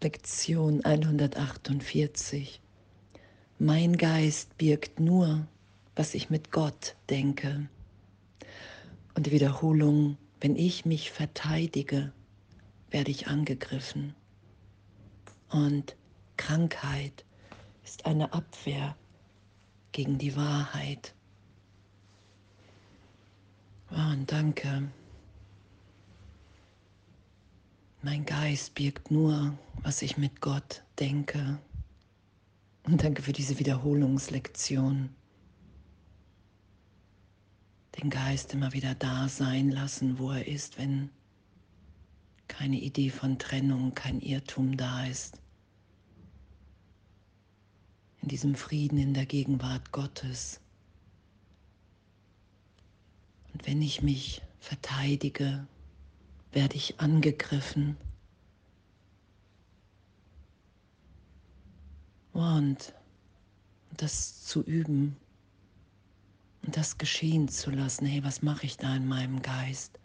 Lektion 148. Mein Geist birgt nur, was ich mit Gott denke. Und die Wiederholung, wenn ich mich verteidige, werde ich angegriffen. Und Krankheit ist eine Abwehr gegen die Wahrheit. Und danke. Mein Geist birgt nur, was ich mit Gott denke. Und danke für diese Wiederholungslektion. Den Geist immer wieder da sein lassen, wo er ist, wenn keine Idee von Trennung, kein Irrtum da ist. In diesem Frieden in der Gegenwart Gottes. Und wenn ich mich verteidige, werde ich angegriffen. Und das zu üben und das geschehen zu lassen, hey, was mache ich da in meinem Geist?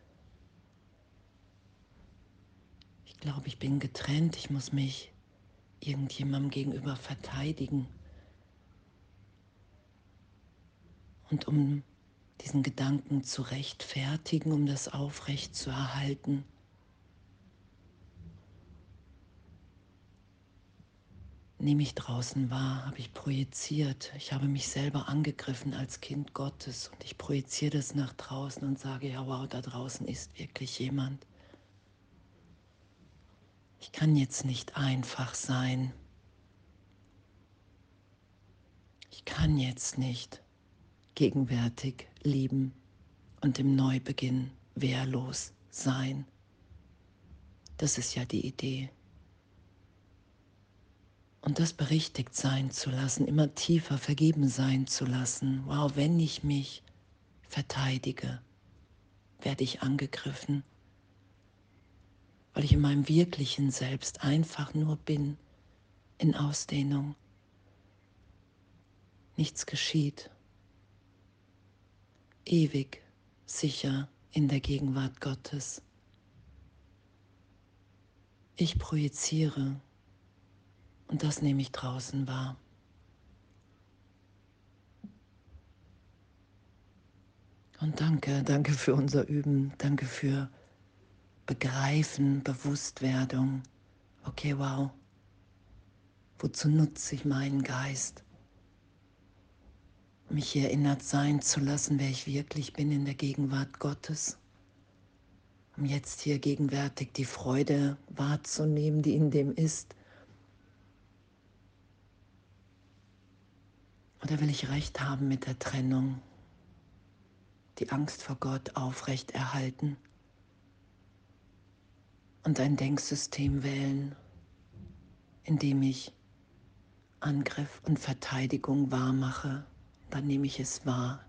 Ich glaube, ich bin getrennt, ich muss mich irgendjemandem gegenüber verteidigen. Und um diesen Gedanken zu rechtfertigen, um das aufrecht zu erhalten. Nehme ich draußen wahr, habe ich projiziert. Ich habe mich selber angegriffen als Kind Gottes und ich projiziere das nach draußen und sage, ja, wow, da draußen ist wirklich jemand. Ich kann jetzt nicht einfach sein. Ich kann jetzt nicht gegenwärtig lieben und im Neubeginn wehrlos sein. Das ist ja die Idee. Und das berichtigt sein zu lassen, immer tiefer vergeben sein zu lassen. Wow, wenn ich mich verteidige, werde ich angegriffen, weil ich in meinem wirklichen Selbst einfach nur bin, in Ausdehnung. Nichts geschieht ewig sicher in der Gegenwart Gottes. Ich projiziere und das nehme ich draußen wahr. Und danke, danke für unser Üben, danke für Begreifen, Bewusstwerdung. Okay, wow. Wozu nutze ich meinen Geist? Mich erinnert sein zu lassen, wer ich wirklich bin in der Gegenwart Gottes, um jetzt hier gegenwärtig die Freude wahrzunehmen, die in dem ist. Oder will ich recht haben mit der Trennung, die Angst vor Gott aufrecht erhalten. Und ein Denksystem wählen, in dem ich Angriff und Verteidigung wahrmache dann nehme ich es wahr.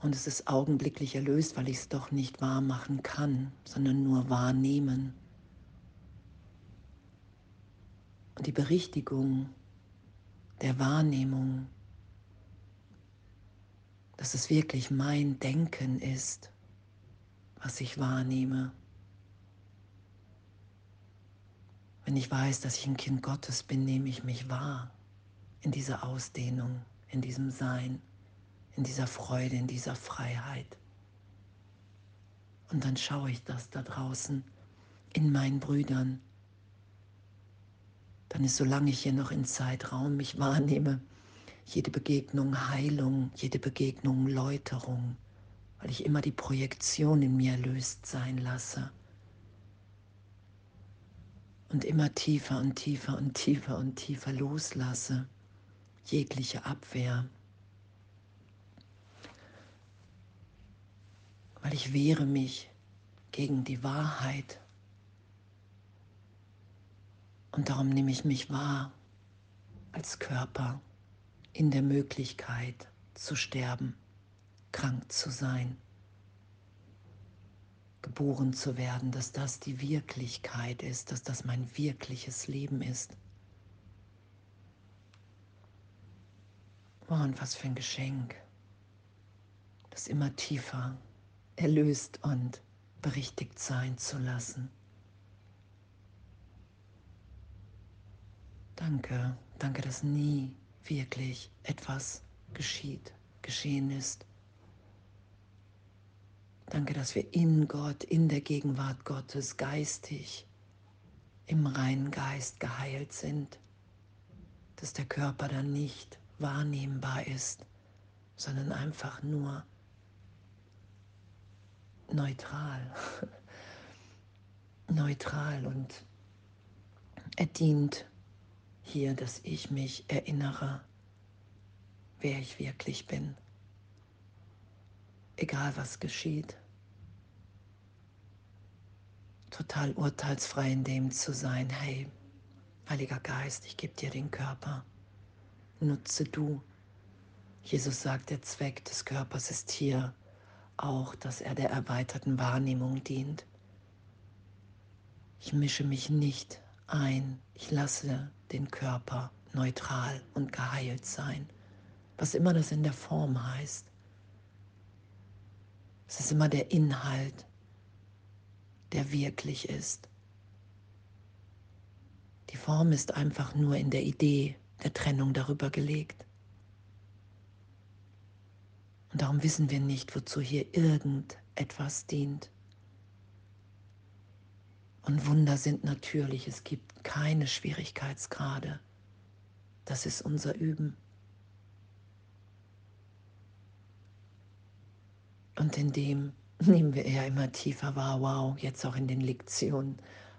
Und es ist augenblicklich erlöst, weil ich es doch nicht wahr machen kann, sondern nur wahrnehmen. Und die Berichtigung der Wahrnehmung, dass es wirklich mein Denken ist, was ich wahrnehme. Wenn ich weiß, dass ich ein Kind Gottes bin, nehme ich mich wahr in dieser Ausdehnung in diesem Sein, in dieser Freude, in dieser Freiheit. Und dann schaue ich das da draußen in meinen Brüdern. Dann ist, solange ich hier noch in Zeitraum mich wahrnehme, jede Begegnung Heilung, jede Begegnung Läuterung, weil ich immer die Projektion in mir löst sein lasse. Und immer tiefer und tiefer und tiefer und tiefer loslasse jegliche Abwehr, weil ich wehre mich gegen die Wahrheit und darum nehme ich mich wahr als Körper in der Möglichkeit zu sterben, krank zu sein, geboren zu werden, dass das die Wirklichkeit ist, dass das mein wirkliches Leben ist. Oh, und was für ein Geschenk, das immer tiefer erlöst und berichtigt sein zu lassen. Danke, danke, dass nie wirklich etwas geschieht, geschehen ist. Danke, dass wir in Gott, in der Gegenwart Gottes geistig, im reinen Geist geheilt sind, dass der Körper dann nicht wahrnehmbar ist, sondern einfach nur neutral. neutral und er dient hier, dass ich mich erinnere, wer ich wirklich bin. Egal was geschieht. Total urteilsfrei in dem zu sein, hey, Heiliger Geist, ich gebe dir den Körper. Nutze du. Jesus sagt, der Zweck des Körpers ist hier auch, dass er der erweiterten Wahrnehmung dient. Ich mische mich nicht ein, ich lasse den Körper neutral und geheilt sein, was immer das in der Form heißt. Es ist immer der Inhalt, der wirklich ist. Die Form ist einfach nur in der Idee der Trennung darüber gelegt. Und darum wissen wir nicht, wozu hier irgendetwas dient. Und Wunder sind natürlich, es gibt keine Schwierigkeitsgrade. Das ist unser Üben. Und in dem nehmen wir eher immer tiefer wahr, wow, jetzt auch in den Lektionen,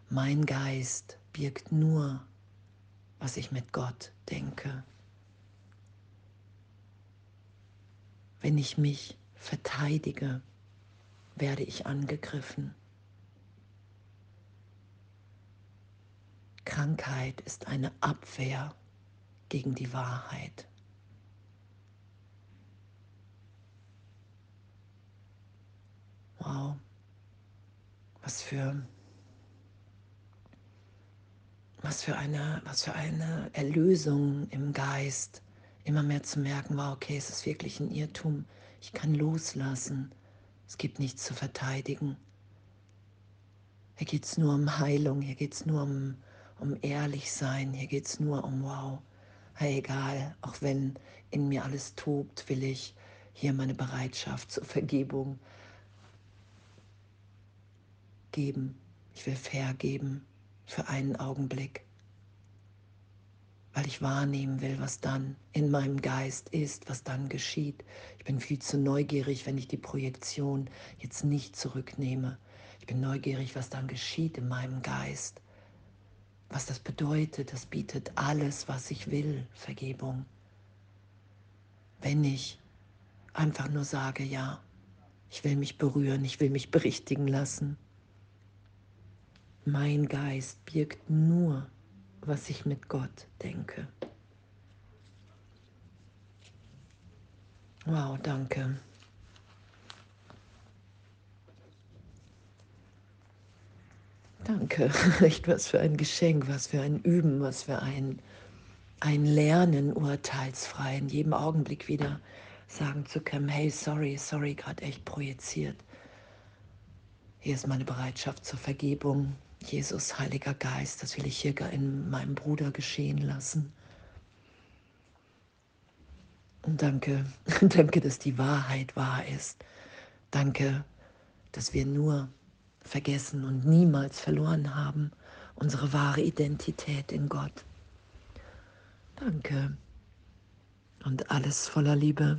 mein Geist birgt nur, was ich mit Gott denke. Wenn ich mich verteidige, werde ich angegriffen. Krankheit ist eine Abwehr gegen die Wahrheit. Wow, was für, was für eine, was für eine Erlösung im Geist, immer mehr zu merken, wow, okay, es ist wirklich ein Irrtum, ich kann loslassen, es gibt nichts zu verteidigen. Hier geht es nur um Heilung, hier geht es nur um um ehrlich sein. Hier geht es nur um Wow. Hey, egal, auch wenn in mir alles tobt, will ich hier meine Bereitschaft zur Vergebung geben. Ich will vergeben für einen Augenblick, weil ich wahrnehmen will, was dann in meinem Geist ist, was dann geschieht. Ich bin viel zu neugierig, wenn ich die Projektion jetzt nicht zurücknehme. Ich bin neugierig, was dann geschieht in meinem Geist was das bedeutet, das bietet alles, was ich will, Vergebung. Wenn ich einfach nur sage, ja, ich will mich berühren, ich will mich berichtigen lassen. Mein Geist birgt nur, was ich mit Gott denke. Wow, danke. Danke. Was für ein Geschenk, was für ein Üben, was für ein, ein Lernen, urteilsfrei, in jedem Augenblick wieder sagen zu können, hey, sorry, sorry, gerade echt projiziert. Hier ist meine Bereitschaft zur Vergebung. Jesus, Heiliger Geist, das will ich hier in meinem Bruder geschehen lassen. Und danke, danke, dass die Wahrheit wahr ist. Danke, dass wir nur vergessen und niemals verloren haben, unsere wahre Identität in Gott. Danke und alles voller Liebe.